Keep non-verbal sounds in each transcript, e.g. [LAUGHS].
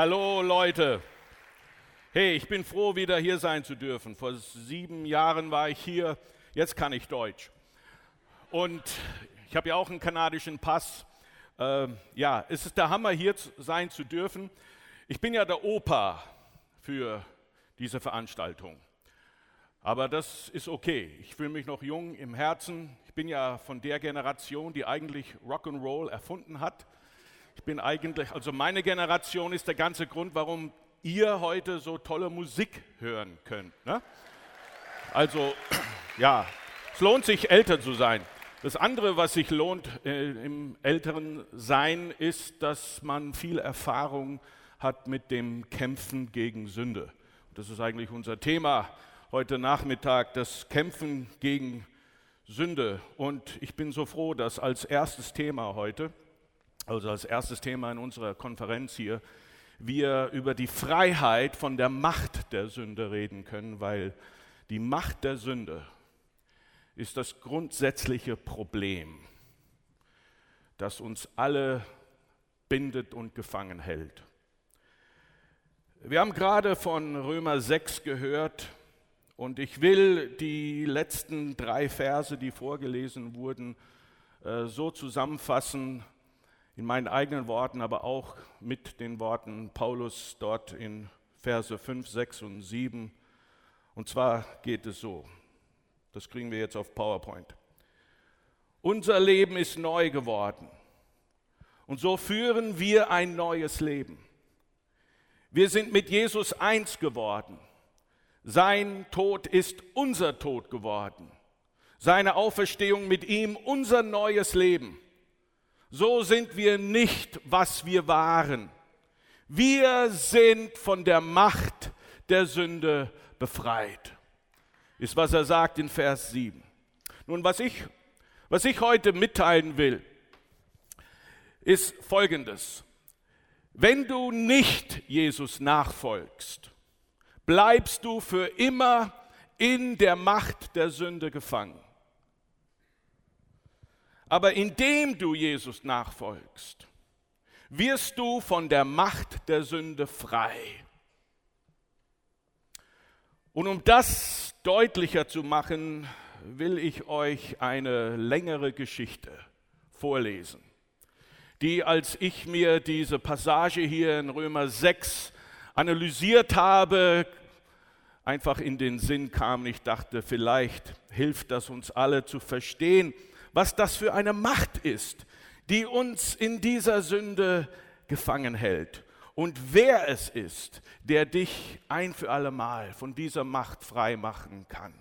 Hallo Leute. Hey, ich bin froh, wieder hier sein zu dürfen. Vor sieben Jahren war ich hier, jetzt kann ich Deutsch. Und ich habe ja auch einen kanadischen Pass. Äh, ja, es ist der Hammer, hier sein zu dürfen. Ich bin ja der Opa für diese Veranstaltung. Aber das ist okay. Ich fühle mich noch jung im Herzen. Ich bin ja von der Generation, die eigentlich Rock'n'Roll erfunden hat. Ich bin eigentlich, also meine Generation ist der ganze Grund, warum ihr heute so tolle Musik hören könnt. Ne? Also, [CLEARS THROAT] ja, es lohnt sich, älter zu sein. Das andere, was sich lohnt äh, im älteren Sein, ist, dass man viel Erfahrung hat mit dem Kämpfen gegen Sünde. Das ist eigentlich unser Thema heute Nachmittag, das Kämpfen gegen Sünde. Und ich bin so froh, dass als erstes Thema heute also als erstes Thema in unserer Konferenz hier, wir über die Freiheit von der Macht der Sünde reden können, weil die Macht der Sünde ist das grundsätzliche Problem, das uns alle bindet und gefangen hält. Wir haben gerade von Römer 6 gehört und ich will die letzten drei Verse, die vorgelesen wurden, äh, so zusammenfassen, in meinen eigenen Worten, aber auch mit den Worten Paulus dort in Verse 5, 6 und 7. Und zwar geht es so, das kriegen wir jetzt auf PowerPoint. Unser Leben ist neu geworden und so führen wir ein neues Leben. Wir sind mit Jesus eins geworden. Sein Tod ist unser Tod geworden. Seine Auferstehung mit ihm unser neues Leben. So sind wir nicht, was wir waren. Wir sind von der Macht der Sünde befreit. Ist, was er sagt in Vers 7. Nun, was ich, was ich heute mitteilen will, ist Folgendes. Wenn du nicht Jesus nachfolgst, bleibst du für immer in der Macht der Sünde gefangen. Aber indem du Jesus nachfolgst, wirst du von der Macht der Sünde frei. Und um das deutlicher zu machen, will ich euch eine längere Geschichte vorlesen, die, als ich mir diese Passage hier in Römer 6 analysiert habe, einfach in den Sinn kam. Ich dachte, vielleicht hilft das uns alle zu verstehen, was das für eine Macht ist, die uns in dieser Sünde gefangen hält und wer es ist, der dich ein für alle Mal von dieser Macht frei machen kann.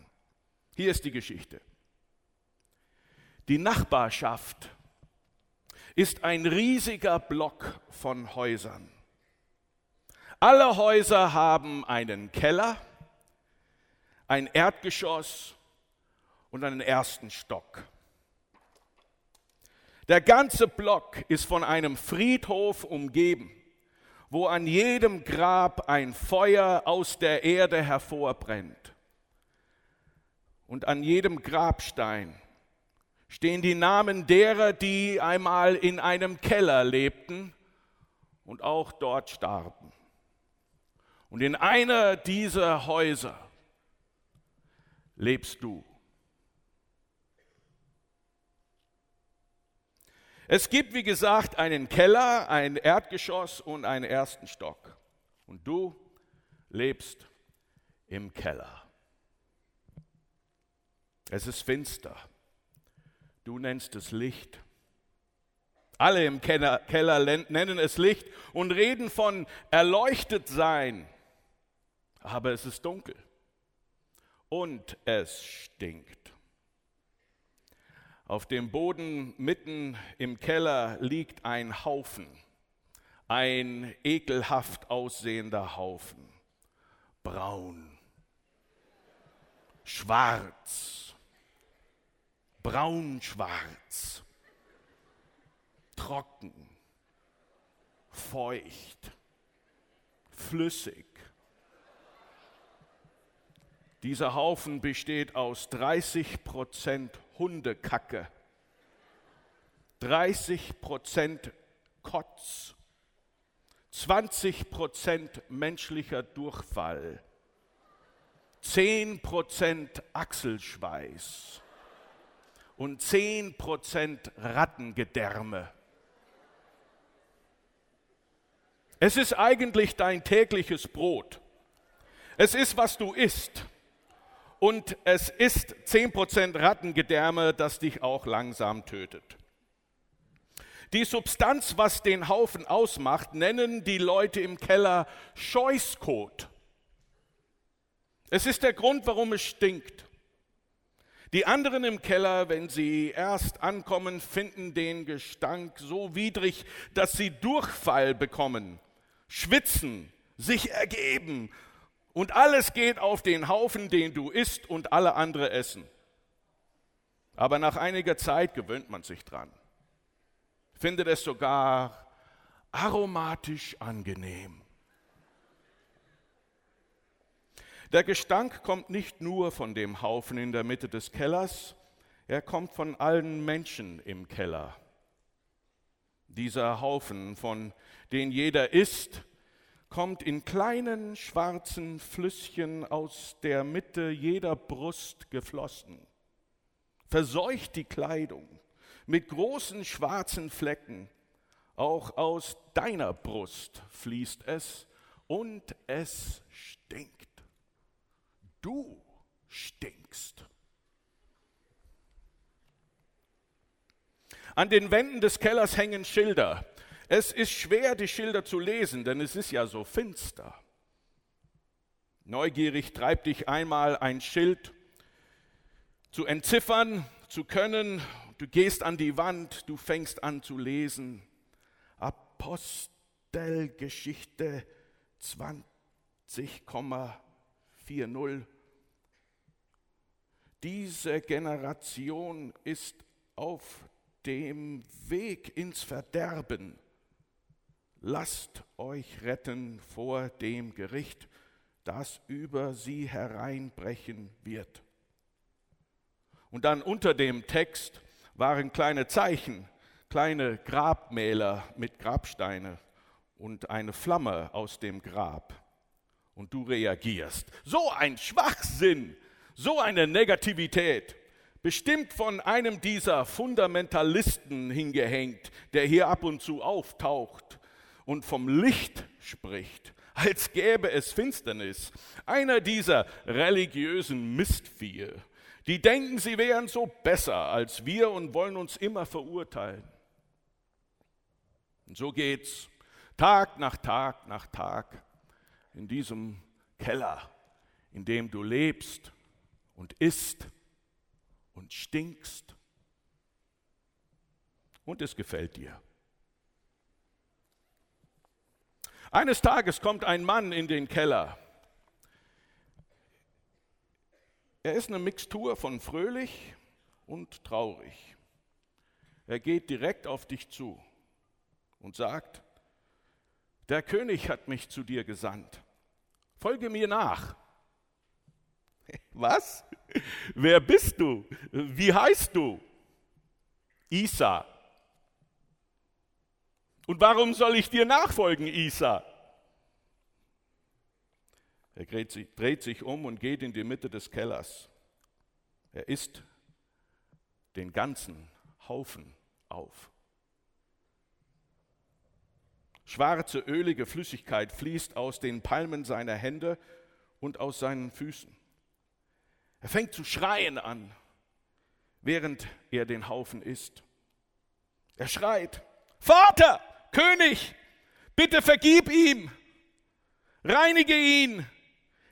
Hier ist die Geschichte. Die Nachbarschaft ist ein riesiger Block von Häusern. Alle Häuser haben einen Keller, ein Erdgeschoss und einen ersten Stock. Der ganze Block ist von einem Friedhof umgeben, wo an jedem Grab ein Feuer aus der Erde hervorbrennt. Und an jedem Grabstein stehen die Namen derer, die einmal in einem Keller lebten und auch dort starben. Und in einer dieser Häuser lebst du. Es gibt, wie gesagt, einen Keller, ein Erdgeschoss und einen ersten Stock. Und du lebst im Keller. Es ist finster. Du nennst es Licht. Alle im Keller, nennen es Licht und reden von erleuchtet sein. Aber es ist dunkel und es stinkt. Auf dem Boden mitten im Keller liegt ein Haufen, ein ekelhaft aussehender Haufen, braun, schwarz, braunschwarz, trocken, feucht, flüssig. Dieser Haufen besteht aus 30 Prozent Hundekacke, 30 Prozent Kotz, 20 Prozent menschlicher Durchfall, 10 Prozent Achselschweiß und 10 Prozent Rattengedärme. Es ist eigentlich dein tägliches Brot. Es ist, was du isst. Und es ist 10% Rattengedärme, das dich auch langsam tötet. Die Substanz, was den Haufen ausmacht, nennen die Leute im Keller Scheußkot. Es ist der Grund, warum es stinkt. Die anderen im Keller, wenn sie erst ankommen, finden den Gestank so widrig, dass sie Durchfall bekommen schwitzen, sich ergeben und alles geht auf den Haufen, den du isst und alle andere essen. Aber nach einiger Zeit gewöhnt man sich dran, findet es sogar aromatisch angenehm. Der Gestank kommt nicht nur von dem Haufen in der Mitte des Kellers, er kommt von allen Menschen im Keller. Dieser Haufen, von den jeder isst, kommt in kleinen schwarzen Flüsschen aus der Mitte jeder Brust geflossen, verseucht die Kleidung mit großen schwarzen Flecken. Auch aus deiner Brust fließt es und es stinkt. Du stinkst. An den Wänden des Kellers hängen Schilder. Es ist schwer, die Schilder zu lesen, denn es ist ja so finster. Neugierig treibt dich einmal ein Schild zu entziffern, zu können. Du gehst an die Wand, du fängst an zu lesen. Apostelgeschichte 20,40. Diese Generation ist auf dem Weg ins Verderben lasst euch retten vor dem Gericht, das über sie hereinbrechen wird. Und dann unter dem Text waren kleine Zeichen, kleine Grabmäler mit Grabsteine und eine Flamme aus dem Grab. Und du reagierst. So ein Schwachsinn, so eine Negativität, bestimmt von einem dieser Fundamentalisten hingehängt, der hier ab und zu auftaucht und vom Licht spricht, als gäbe es Finsternis. Einer dieser religiösen Mistviehe, die denken, sie wären so besser als wir und wollen uns immer verurteilen. Und so geht's Tag nach Tag nach Tag in diesem Keller, in dem du lebst und isst und stinkst und es gefällt dir. Eines Tages kommt ein Mann in den Keller. Er ist eine Mixtur von fröhlich und traurig. Er geht direkt auf dich zu und sagt, der König hat mich zu dir gesandt. Folge mir nach. [LAUGHS] Was? Wer bist du? Wie heißt du? Isa. Und warum soll ich dir nachfolgen, Isa? Er dreht sich, um und geht in die Mitte des Kellers. Er isst den ganzen Haufen auf. Schwarze, ölige Flüssigkeit fließt aus den Palmen seiner Hände und aus seinen Füßen. Er fängt zu schreien an, während er den Haufen isst. Er schreit, Vater, König, bitte vergib ihm, reinige ihn,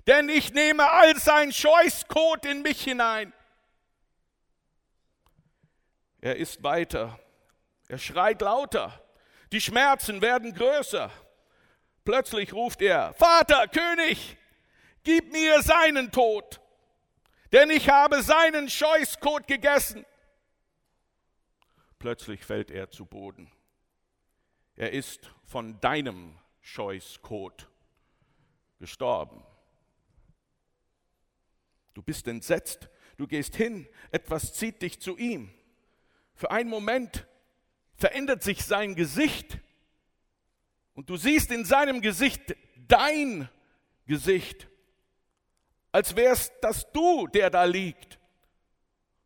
denn ich nehme all sein Scheußkot in mich hinein. Er ist weiter, er schreit lauter, die Schmerzen werden größer. Plötzlich ruft er, Vater, König, gib mir seinen Tod, denn ich habe seinen Scheußkot gegessen. Plötzlich fällt er zu Boden. Er ist von deinem Scheußkot gestorben. Du bist entsetzt, du gehst hin, etwas zieht dich zu ihm. Für einen Moment verändert sich sein Gesicht. Und du siehst in seinem Gesicht dein Gesicht, als wärst das du, der da liegt.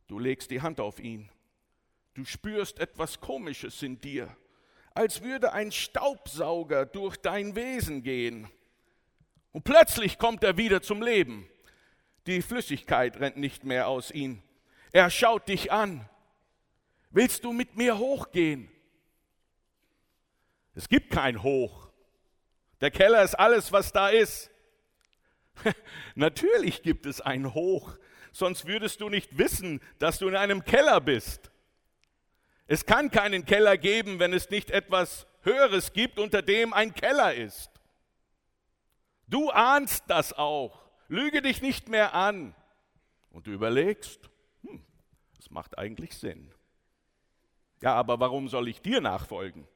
Du legst die Hand auf ihn. Du spürst etwas Komisches in dir, als würde ein Staubsauger durch dein Wesen gehen. Und plötzlich kommt er wieder zum Leben. Die Flüssigkeit rennt nicht mehr aus ihm. Er schaut dich an. Willst du mit mir hochgehen? Es gibt kein Hoch. Der Keller ist alles, was da ist. [LAUGHS] Natürlich gibt es ein Hoch, sonst würdest du nicht wissen, dass du in einem Keller bist. Es kann keinen Keller geben, wenn es nicht etwas Höheres gibt, unter dem ein Keller ist. Du ahnst das auch. Lüge dich nicht mehr an. Und du überlegst, hm, das macht eigentlich Sinn. Ja, aber warum soll ich dir nachfolgen?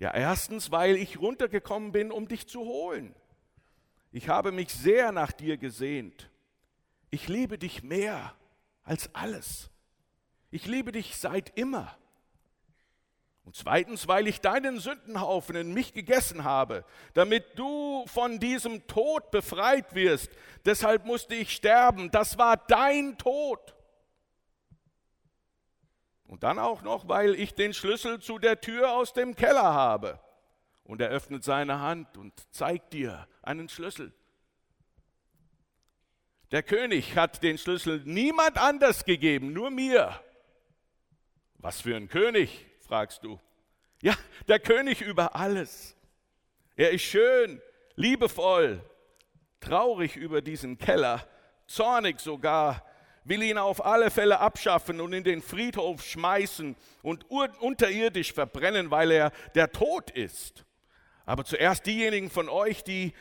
Ja, erstens, weil ich runtergekommen bin, um dich zu holen. Ich habe mich sehr nach dir gesehnt. Ich liebe dich mehr als alles. Ich liebe dich seit immer. Und zweitens, weil ich deinen Sündenhaufen in mich gegessen habe, damit du von diesem Tod befreit wirst. Deshalb musste ich sterben. Das war dein Tod. Und dann auch noch, weil ich den Schlüssel zu der Tür aus dem Keller habe. Und er öffnet seine Hand und zeigt dir einen Schlüssel. Der König hat den Schlüssel niemand anders gegeben, nur mir. Was für ein König? fragst du. Ja, der König über alles. Er ist schön, liebevoll, traurig über diesen Keller, zornig sogar, will ihn auf alle Fälle abschaffen und in den Friedhof schmeißen und unterirdisch verbrennen, weil er der Tod ist. Aber zuerst diejenigen von euch, die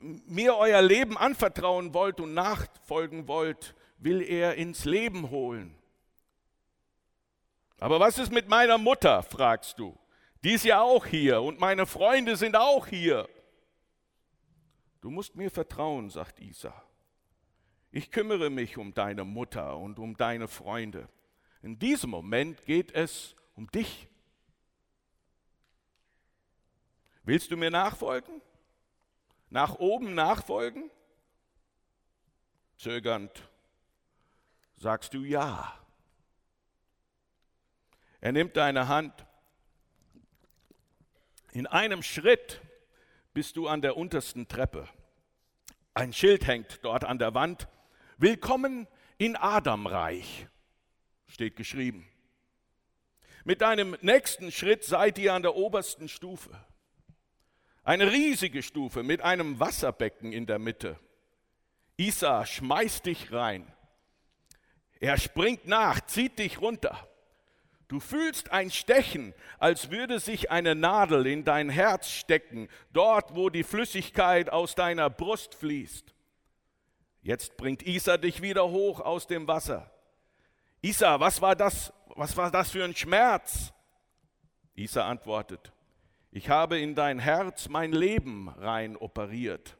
mir euer Leben anvertrauen wollt und nachfolgen wollt, will er ins Leben holen. Aber was ist mit meiner Mutter, fragst du? Die ist ja auch hier und meine Freunde sind auch hier. Du musst mir vertrauen, sagt Isa. Ich kümmere mich um deine Mutter und um deine Freunde. In diesem Moment geht es um dich. Willst du mir nachfolgen? Nach oben nachfolgen? Zögernd sagst du ja. Er nimmt deine Hand. In einem Schritt bist du an der untersten Treppe. Ein Schild hängt dort an der Wand. Willkommen in Adamreich, steht geschrieben. Mit deinem nächsten Schritt seid ihr an der obersten Stufe. Eine riesige Stufe mit einem Wasserbecken in der Mitte. Isa schmeißt dich rein. Er springt nach, zieht dich runter. Du fühlst ein Stechen, als würde sich eine Nadel in dein Herz stecken, dort wo die Flüssigkeit aus deiner Brust fließt. Jetzt bringt Isa dich wieder hoch aus dem Wasser. Isa, was war das? Was war das für ein Schmerz? Isa antwortet, ich habe in dein Herz mein Leben rein operiert.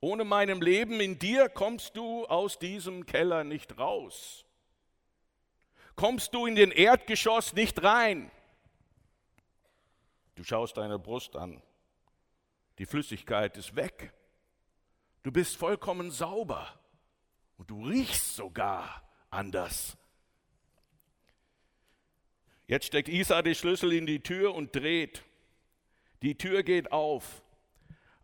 Ohne meinem Leben in dir kommst du aus diesem Keller nicht raus kommst du in den Erdgeschoss nicht rein. Du schaust deine Brust an. Die Flüssigkeit ist weg. Du bist vollkommen sauber und du riechst sogar anders. Jetzt steckt Isa die Schlüssel in die Tür und dreht. Die Tür geht auf.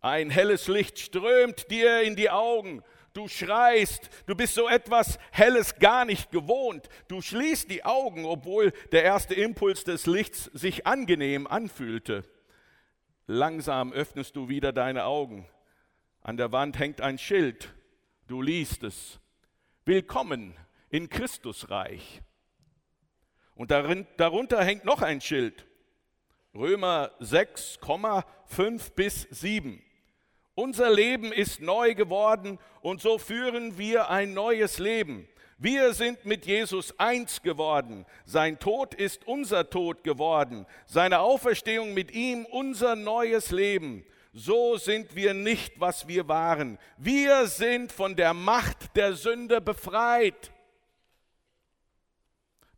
Ein helles Licht strömt dir in die Augen du schreist, du bist so etwas Helles gar nicht gewohnt. Du schließt die Augen, obwohl der erste Impuls des Lichts sich angenehm anfühlte. Langsam öffnest du wieder deine Augen. An der Wand hängt ein Schild. Du liest es. Willkommen in Christusreich. Und darin, darunter hängt noch ein Schild. Römer 6, 5 bis 7. Unser Leben ist neu geworden und so führen wir ein neues Leben. Wir sind mit Jesus eins geworden. Sein Tod ist unser Tod geworden. Seine Auferstehung mit ihm unser neues Leben. So sind wir nicht, was wir waren. Wir sind von der Macht der Sünde befreit.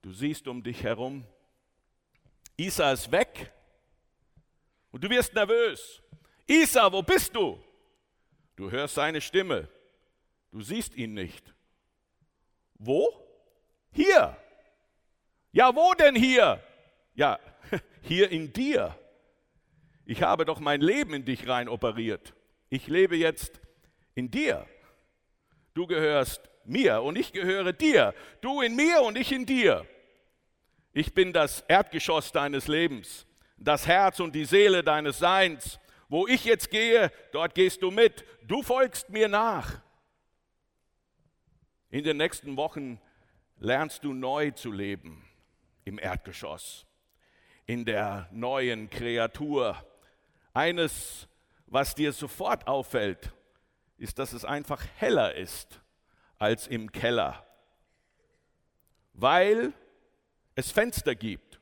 Du siehst um dich herum, Isa ist weg Und du wirst nervös. Isa, wo bist du? Du hörst seine Stimme. Du siehst ihn nicht. Wo? Hier. Ja, wo denn hier? Ja, [LAUGHS] hier in dir. Ich habe doch mein Leben in dich rein operiert. Ich lebe jetzt in dir. Du gehörst mir und ich gehöre dir. Du in mir und ich in dir. Ich bin das Erdgeschoss deines Lebens, das Herz und die Seele deines Seins. Wo ich jetzt gehe, dort gehst du mit. Du folgst mir nach. In den nächsten Wochen lernst du neu zu leben im Erdgeschoss, in der neuen Kreatur. Eines, was dir sofort auffällt, ist, dass es einfach heller ist als im Keller, weil es Fenster gibt.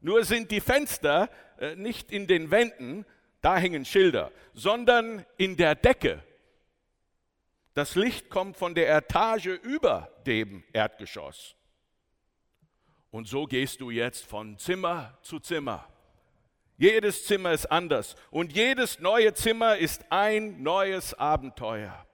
Nur sind die Fenster äh, nicht in den Wänden, da hängen Schilder, sondern in der Decke. Das Licht kommt von der Etage über dem Erdgeschoss. Und so gehst du jetzt von Zimmer zu Zimmer. Jedes Zimmer ist anders und jedes neue Zimmer ist ein neues Abenteuer.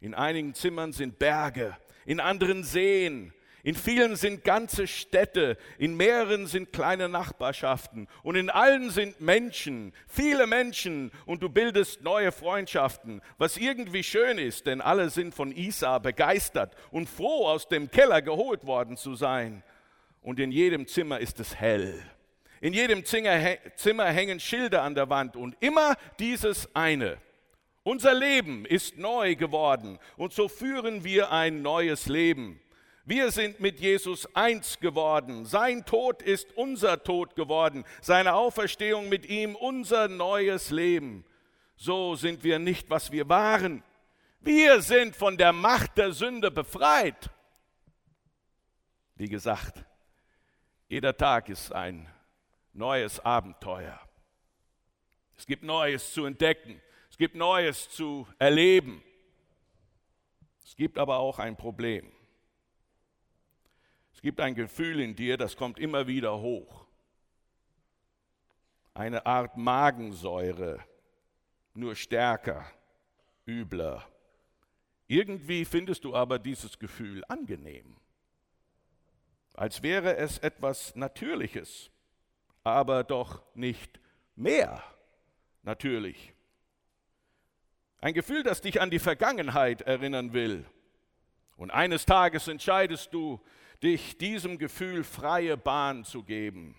In einigen Zimmern sind Berge, in anderen Seen, in vielen sind ganze Städte, in mehreren sind kleine Nachbarschaften und in allen sind Menschen, viele Menschen und du bildest neue Freundschaften, was irgendwie schön ist, denn alle sind von Isa begeistert und froh, aus dem Keller geholt worden zu sein. Und in jedem Zimmer ist es hell. In jedem Zimmer hängen Schilder an der Wand und immer dieses eine. Unser Leben ist neu geworden und so führen wir ein neues Leben. Wir sind mit Jesus eins geworden. Sein Tod ist unser Tod geworden. Seine Auferstehung mit ihm unser neues Leben. So sind wir nicht, was wir waren. Wir sind von der Macht der Sünde befreit. Wie gesagt, jeder Tag ist ein neues Abenteuer. Es gibt Neues zu entdecken gibt Neues zu erleben. Es gibt aber auch ein Problem. Es gibt ein Gefühl in dir, das kommt immer wieder hoch. Eine Art Magensäure, nur stärker, übler. Irgendwie findest du aber dieses Gefühl angenehm, als wäre es etwas Natürliches, aber doch nicht mehr natürlich. Ein Gefühl, das dich an die Vergangenheit erinnern will. Und eines Tages entscheidest du, dich diesem Gefühl freie Bahn zu geben.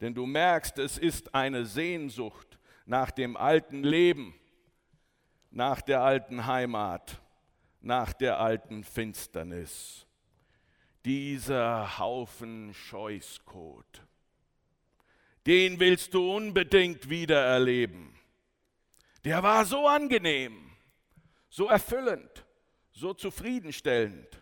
Denn du merkst, es ist eine Sehnsucht nach dem alten Leben, nach der alten Heimat, nach der alten Finsternis. Dieser Haufen Scheußkot, den willst du unbedingt wieder erleben der war so angenehm, so erfüllend, so zufriedenstellend.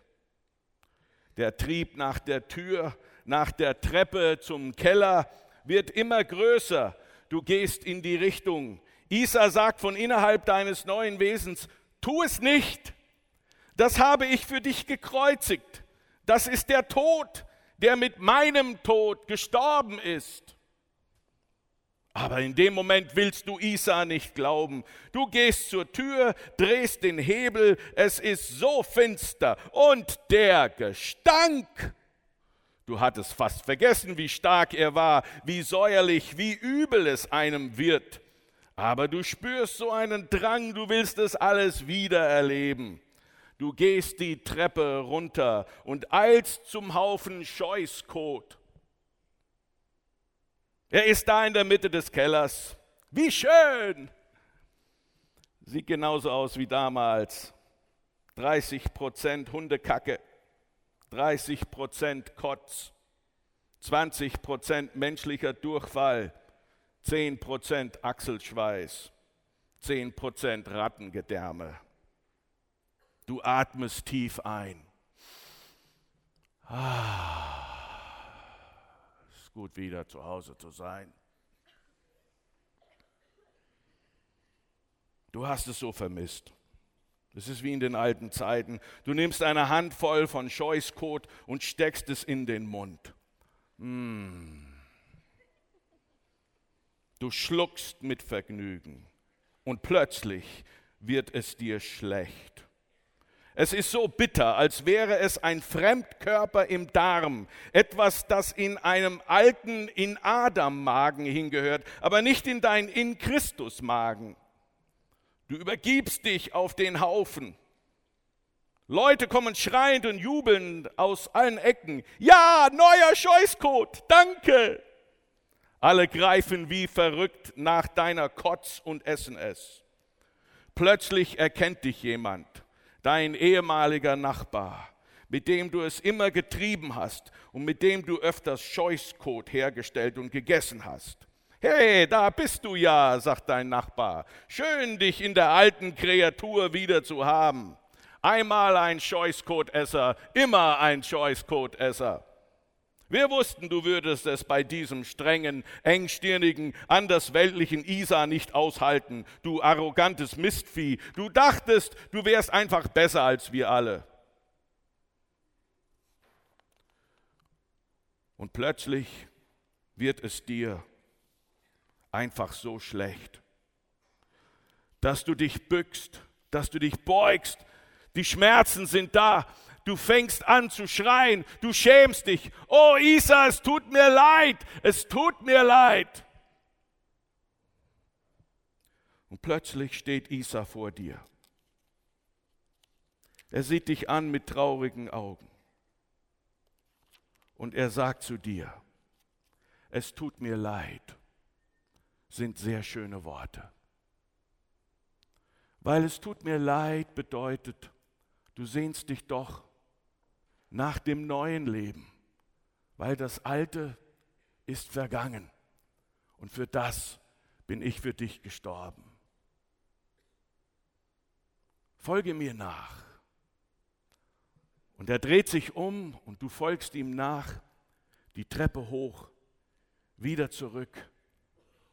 Der Trieb nach der Tür, nach der Treppe zum Keller wird immer größer. Du gehst in die Richtung. Isa sagt von innerhalb deines neuen Wesens, tu es nicht. Das habe ich für dich gekreuzigt. Das ist der Tod, der mit meinem Tod gestorben ist. Aber in dem Moment willst du Isa nicht glauben. Du gehst zur Tür, drehst den Hebel, es ist so finster und der Gestank. Du hattest fast vergessen, wie stark er war, wie säuerlich, wie übel es einem wird. Aber du spürst so einen Drang, du willst es alles wieder erleben. Du gehst die Treppe runter und eilst zum Haufen Scheußkot. Er ist da in der Mitte des Kellers. Wie schön! Sieht genauso aus wie damals. 30 Prozent Hundekacke, 30 Prozent Kotz, 20 Prozent menschlicher Durchfall, 10 Prozent Achselschweiß, 10 Prozent Rattengedärme. Du atmest tief ein. Ah gut, wieder zu Hause zu sein. Du hast es so vermisst. Es ist wie in den alten Zeiten. Du nimmst eine Handvoll von Scheußkot und steckst es in den Mund. Mmh. Du schluckst mit Vergnügen und plötzlich wird es dir schlecht. Es ist so bitter, als wäre es ein Fremdkörper im Darm, etwas, das in einem alten, in Adam-Magen hingehört, aber nicht in dein in Christus-Magen. Du übergibst dich auf den Haufen. Leute kommen schreiend und jubelnd aus allen Ecken. Ja, neuer Scheußcode, danke. Alle greifen wie verrückt nach deiner Kotz und essen es. Plötzlich erkennt dich jemand dein ehemaliger Nachbar, mit dem du es immer getrieben hast und mit dem du öfters Scheußkot hergestellt und gegessen hast. Hey, da bist du ja, sagt dein Nachbar. Schön, dich in der alten Kreatur wieder zu haben. Einmal ein Scheußkotesser, immer ein Scheußkotesser. Wir wussten, du würdest es bei diesem strengen, engstirnigen, andersweltlichen Isa nicht aushalten, du arrogantes Mistvieh. Du dachtest, du wärst einfach besser als wir alle. Und plötzlich wird es dir einfach so schlecht, dass du dich bückst, dass du dich beugst. Die Schmerzen sind da, du fängst an zu schreien, du schämst dich. Oh Isa, es tut mir leid, es tut mir leid. Und plötzlich steht Isa vor dir. Er sieht dich an mit traurigen Augen. Und er sagt zu dir, es tut mir leid, sind sehr schöne Worte. Weil es tut mir leid bedeutet, du sehnst dich doch nach dem neuen Leben, weil das Alte ist vergangen und für das bin ich für dich gestorben. Folge mir nach. Und er dreht sich um und du folgst ihm nach, die Treppe hoch, wieder zurück,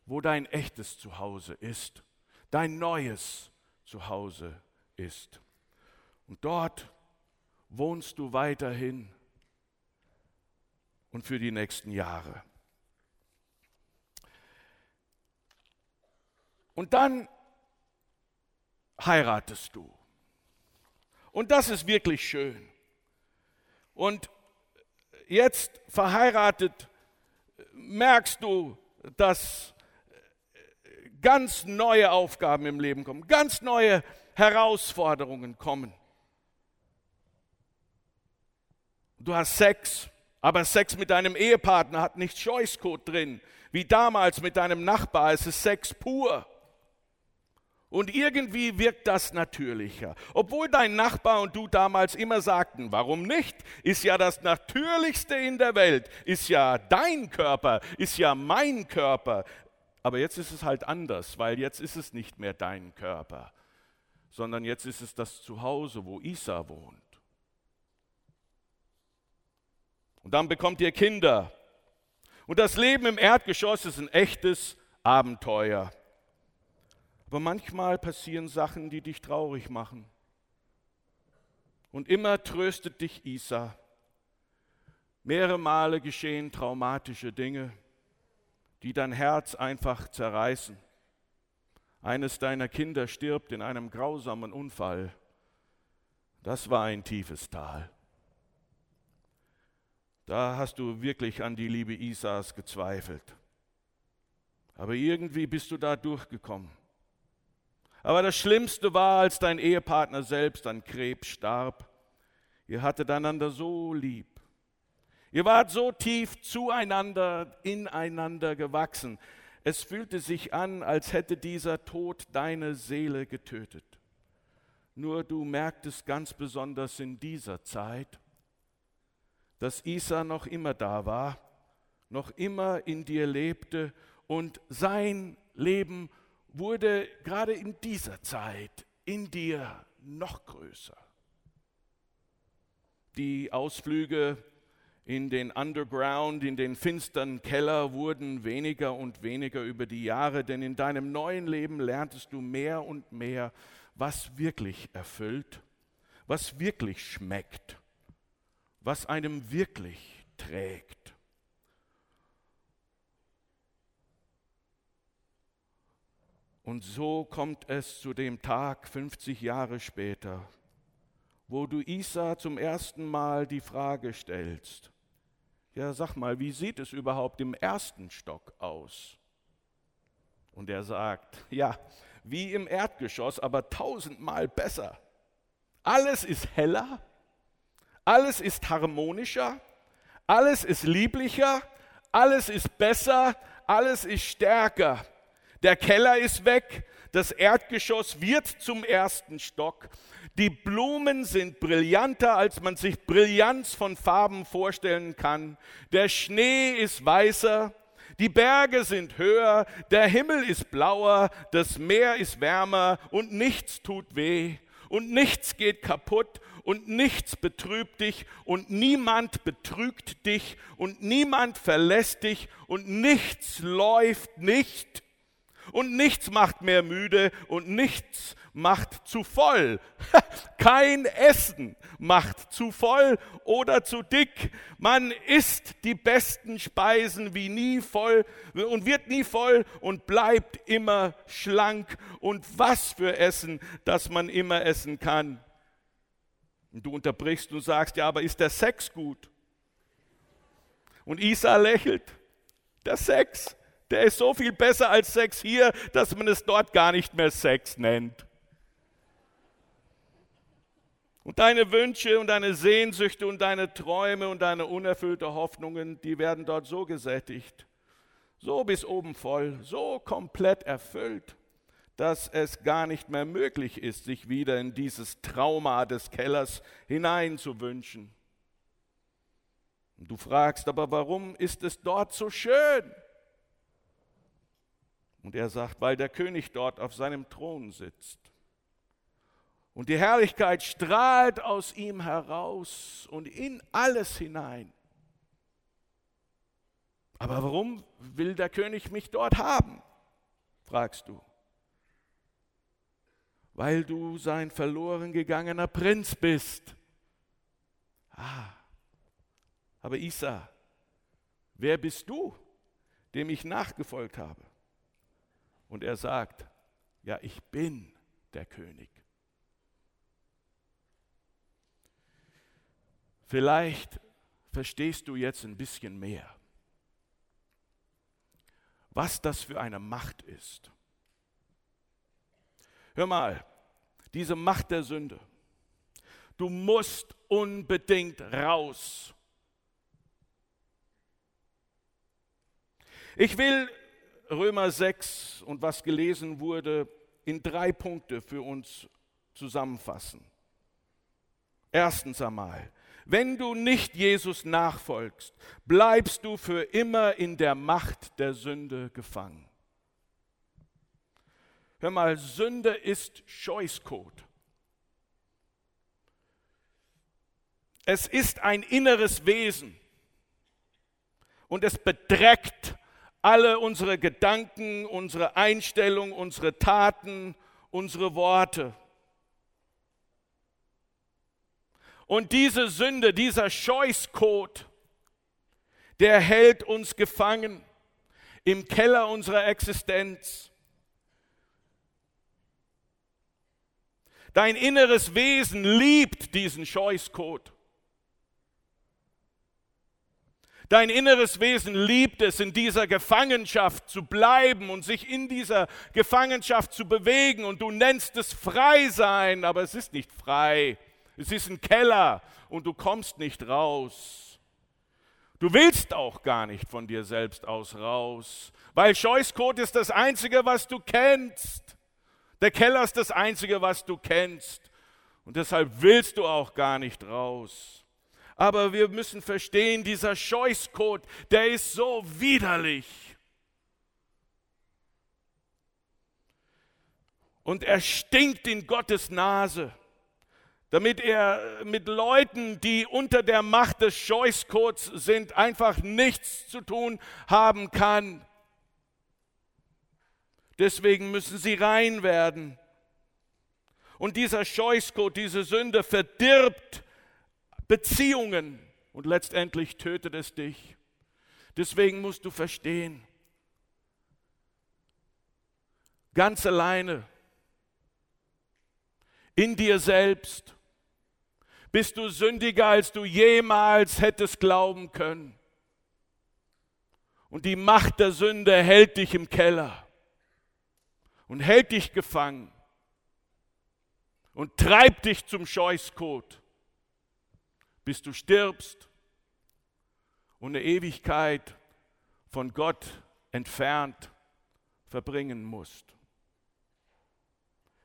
wo dein echtes Zuhause ist, dein neues Zuhause ist. Und dort wohnst du weiterhin und für die nächsten Jahre. Und dann heiratest du. Und das ist wirklich schön. Und jetzt verheiratet merkst du, dass ganz neue Aufgaben im Leben kommen, ganz neue Herausforderungen kommen. Du hast Sex, aber Sex mit deinem Ehepartner hat nicht Scheußcode drin. Wie damals mit deinem Nachbar, es ist Sex pur. Und irgendwie wirkt das natürlicher. Obwohl dein Nachbar und du damals immer sagten, warum nicht? Ist ja das Natürlichste in der Welt, ist ja dein Körper, ist ja mein Körper. Aber jetzt ist es halt anders, weil jetzt ist es nicht mehr dein Körper, sondern jetzt ist es das Zuhause, wo Isa wohnt. Und dann bekommt ihr Kinder. Und das Leben im Erdgeschoss ist ein echtes Abenteuer. Aber manchmal passieren Sachen, die dich traurig machen. Und immer tröstet dich Isa. Mehrere Male geschehen traumatische Dinge, die dein Herz einfach zerreißen. Eines deiner Kinder stirbt in einem grausamen Unfall. Das war ein tiefes Tal. Da hast du wirklich an die Liebe Isas gezweifelt. Aber irgendwie bist du da durchgekommen. Aber das Schlimmste war, als dein Ehepartner selbst an Krebs starb. Ihr hattet einander so lieb. Ihr wart so tief zueinander, ineinander gewachsen. Es fühlte sich an, als hätte dieser Tod deine Seele getötet. Nur du merktest ganz besonders in dieser Zeit, dass Isa noch immer da war, noch immer in dir lebte und sein Leben wurde gerade in dieser Zeit in dir noch größer. Die Ausflüge in den Underground, in den finsteren Keller wurden weniger und weniger über die Jahre, denn in deinem neuen Leben lerntest du mehr und mehr, was wirklich erfüllt, was wirklich schmeckt was einem wirklich trägt. Und so kommt es zu dem Tag 50 Jahre später, wo du Isa zum ersten Mal die Frage stellst, ja sag mal, wie sieht es überhaupt im ersten Stock aus? Und er sagt, ja, wie im Erdgeschoss, aber tausendmal besser. Alles ist heller, alles ist harmonischer, alles ist lieblicher, alles ist besser, alles ist stärker. Der Keller ist weg, das Erdgeschoss wird zum ersten Stock. Die Blumen sind brillanter, als man sich Brillanz von Farben vorstellen kann. Der Schnee ist weißer, die Berge sind höher, der Himmel ist blauer, das Meer ist wärmer und nichts tut weh und nichts geht kaputt und nichts betrübt dich und niemand betrügt dich und niemand verlässt dich und nichts läuft nicht und nichts macht mehr müde und nichts macht zu voll. [LAUGHS] Kein Essen macht zu voll oder zu dick. Man isst die besten Speisen wie nie voll und wird nie voll und bleibt immer schlank. Und was für Essen, das man immer essen kann. Und du unterbrichst und sagst, ja, aber ist der Sex gut? Und Isa lächelt. Der Sex, der ist so viel besser als Sex hier, dass man es dort gar nicht mehr Sex nennt. Und deine Wünsche und deine Sehnsüchte und deine Träume und deine unerfüllte Hoffnungen, die werden dort so gesättigt, so bis oben voll, so komplett erfüllt, dass es gar nicht mehr möglich ist, sich wieder in dieses Trauma des Kellers hineinzuwünschen. Du fragst aber, warum ist es dort so schön? Und er sagt, weil der König dort auf seinem Thron sitzt. Und die Herrlichkeit strahlt aus ihm heraus und in alles hinein. Aber warum will der König mich dort haben? fragst du. Weil du sein verloren gegangener Prinz bist. Ah, aber Isa, wer bist du, dem ich nachgefolgt habe? Und er sagt, ja, ich bin der König. Vielleicht verstehst du jetzt ein bisschen mehr, was das für eine Macht ist. Hör mal, diese Macht der Sünde. Du musst unbedingt raus. Ich will Römer 6 und was gelesen wurde, in drei Punkte für uns zusammenfassen. Erstens einmal, wenn du nicht Jesus nachfolgst, bleibst du für immer in der Macht der Sünde gefangen. Hör mal, Sünde ist Scheußkot. Es ist ein inneres Wesen und es bedreckt alle unsere Gedanken, unsere Einstellung, unsere Taten, unsere Worte. Und diese Sünde, dieser Scheußkot, der hält uns gefangen im Keller unserer Existenz. Dein inneres Wesen liebt diesen Scheußkot. Dein inneres Wesen liebt es, in dieser Gefangenschaft zu bleiben und sich in dieser Gefangenschaft zu bewegen. Und du nennst es frei sein, aber es ist nicht frei. Es ist ein Keller und du kommst nicht raus. Du willst auch gar nicht von dir selbst aus raus, weil Scheußkot ist das Einzige, was du kennst. Der Keller ist das Einzige, was du kennst. Und deshalb willst du auch gar nicht raus. Aber wir müssen verstehen, dieser Scheußkot, der ist so widerlich. Und er stinkt in Gottes Nase, damit er mit Leuten, die unter der Macht des Scheußkots sind, einfach nichts zu tun haben kann. Deswegen müssen sie rein werden. Und dieser Scheußkot, diese Sünde verdirbt Beziehungen und letztendlich tötet es dich. Deswegen musst du verstehen, ganz alleine, in dir selbst, bist du sündiger, als du jemals hättest glauben können. Und die Macht der Sünde hält dich im Keller und hält dich gefangen und treibt dich zum Scheußkot, bis du stirbst und eine Ewigkeit von Gott entfernt verbringen musst.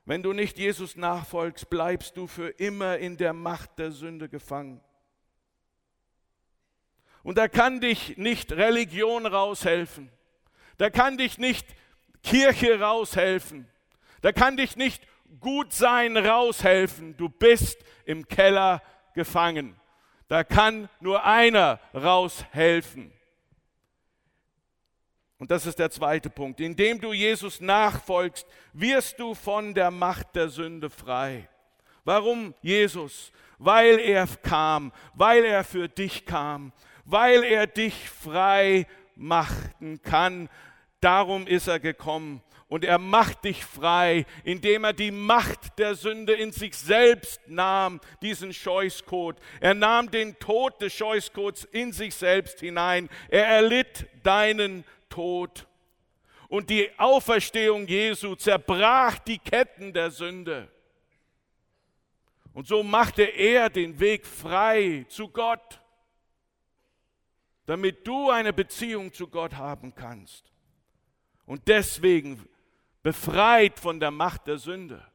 Wenn du nicht Jesus nachfolgst, bleibst du für immer in der Macht der Sünde gefangen. Und da kann dich nicht Religion raushelfen. Da kann dich nicht Kirche raushelfen. Da kann dich nicht Gutsein raushelfen. Du bist im Keller gefangen. Da kann nur einer raushelfen. Und das ist der zweite Punkt. Indem du Jesus nachfolgst, wirst du von der Macht der Sünde frei. Warum Jesus? Weil er kam, weil er für dich kam, weil er dich frei machen kann. Darum ist er gekommen. Und er macht dich frei, indem er die Macht der Sünde in sich selbst nahm, diesen Scheußkot. Er nahm den Tod des Scheußkots in sich selbst hinein. Er erlitt deinen Tod. Und die Auferstehung Jesu zerbrach die Ketten der Sünde. Und so machte er den Weg frei zu Gott, damit du eine Beziehung zu Gott haben kannst. Und deswegen befreit von der Macht der Sünde,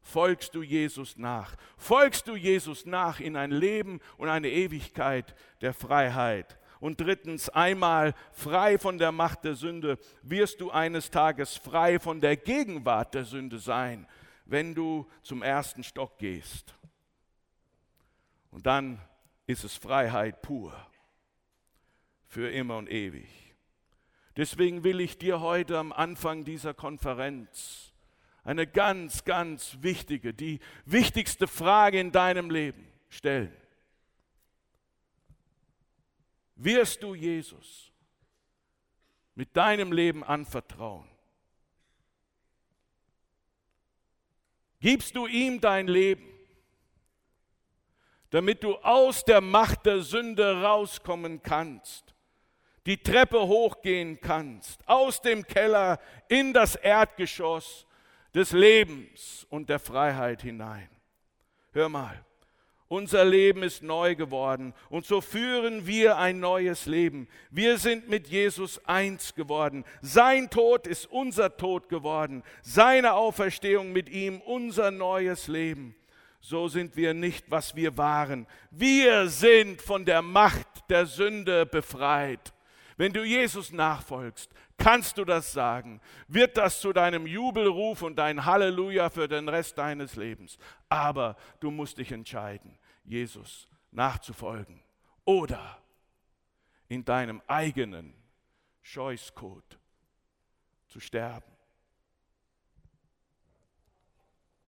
folgst du Jesus nach. Folgst du Jesus nach in ein Leben und eine Ewigkeit der Freiheit. Und drittens, einmal frei von der Macht der Sünde, wirst du eines Tages frei von der Gegenwart der Sünde sein, wenn du zum ersten Stock gehst. Und dann ist es Freiheit pur, für immer und ewig. Deswegen will ich dir heute am Anfang dieser Konferenz eine ganz, ganz wichtige, die wichtigste Frage in deinem Leben stellen. Wirst du Jesus mit deinem Leben anvertrauen? Gibst du ihm dein Leben, damit du aus der Macht der Sünde rauskommen kannst? Die Treppe hochgehen kannst, aus dem Keller in das Erdgeschoss des Lebens und der Freiheit hinein. Hör mal, unser Leben ist neu geworden und so führen wir ein neues Leben. Wir sind mit Jesus eins geworden. Sein Tod ist unser Tod geworden. Seine Auferstehung mit ihm unser neues Leben. So sind wir nicht, was wir waren. Wir sind von der Macht der Sünde befreit. Wenn du Jesus nachfolgst, kannst du das sagen. Wird das zu deinem Jubelruf und dein Halleluja für den Rest deines Lebens. Aber du musst dich entscheiden, Jesus nachzufolgen oder in deinem eigenen Scheußkot zu sterben.